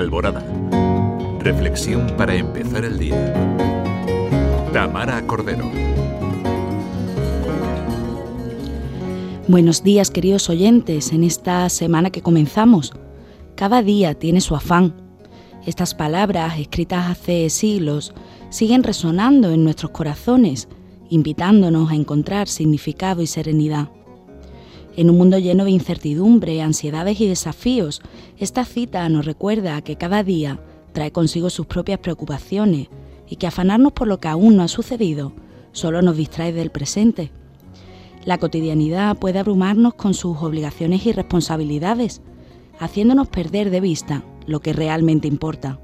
Alborada. Reflexión para empezar el día. Tamara Cordero. Buenos días queridos oyentes en esta semana que comenzamos. Cada día tiene su afán. Estas palabras, escritas hace siglos, siguen resonando en nuestros corazones, invitándonos a encontrar significado y serenidad. En un mundo lleno de incertidumbre, ansiedades y desafíos, esta cita nos recuerda que cada día trae consigo sus propias preocupaciones y que afanarnos por lo que aún no ha sucedido solo nos distrae del presente. La cotidianidad puede abrumarnos con sus obligaciones y responsabilidades, haciéndonos perder de vista lo que realmente importa.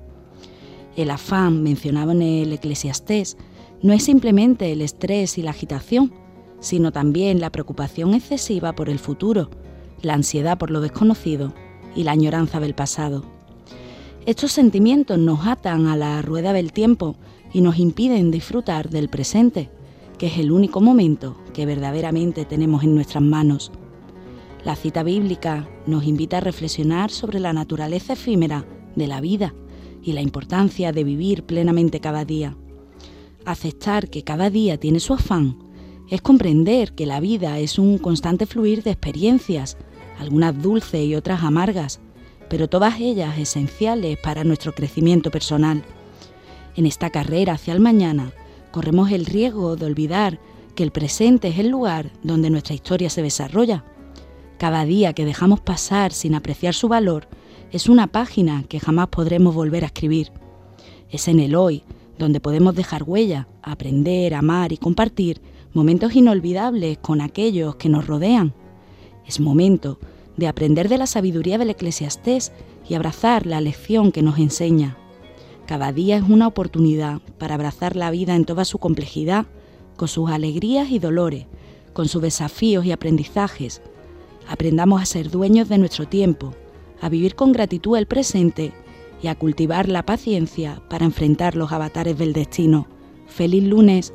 El afán mencionado en el Eclesiastés no es simplemente el estrés y la agitación, sino también la preocupación excesiva por el futuro, la ansiedad por lo desconocido y la añoranza del pasado. Estos sentimientos nos atan a la rueda del tiempo y nos impiden disfrutar del presente, que es el único momento que verdaderamente tenemos en nuestras manos. La cita bíblica nos invita a reflexionar sobre la naturaleza efímera de la vida y la importancia de vivir plenamente cada día. Aceptar que cada día tiene su afán es comprender que la vida es un constante fluir de experiencias, algunas dulces y otras amargas, pero todas ellas esenciales para nuestro crecimiento personal. En esta carrera hacia el mañana, corremos el riesgo de olvidar que el presente es el lugar donde nuestra historia se desarrolla. Cada día que dejamos pasar sin apreciar su valor es una página que jamás podremos volver a escribir. Es en el hoy donde podemos dejar huella, aprender, amar y compartir momentos inolvidables con aquellos que nos rodean. Es momento de aprender de la sabiduría del eclesiastés y abrazar la lección que nos enseña. Cada día es una oportunidad para abrazar la vida en toda su complejidad, con sus alegrías y dolores, con sus desafíos y aprendizajes. Aprendamos a ser dueños de nuestro tiempo, a vivir con gratitud el presente y a cultivar la paciencia para enfrentar los avatares del destino. Feliz lunes.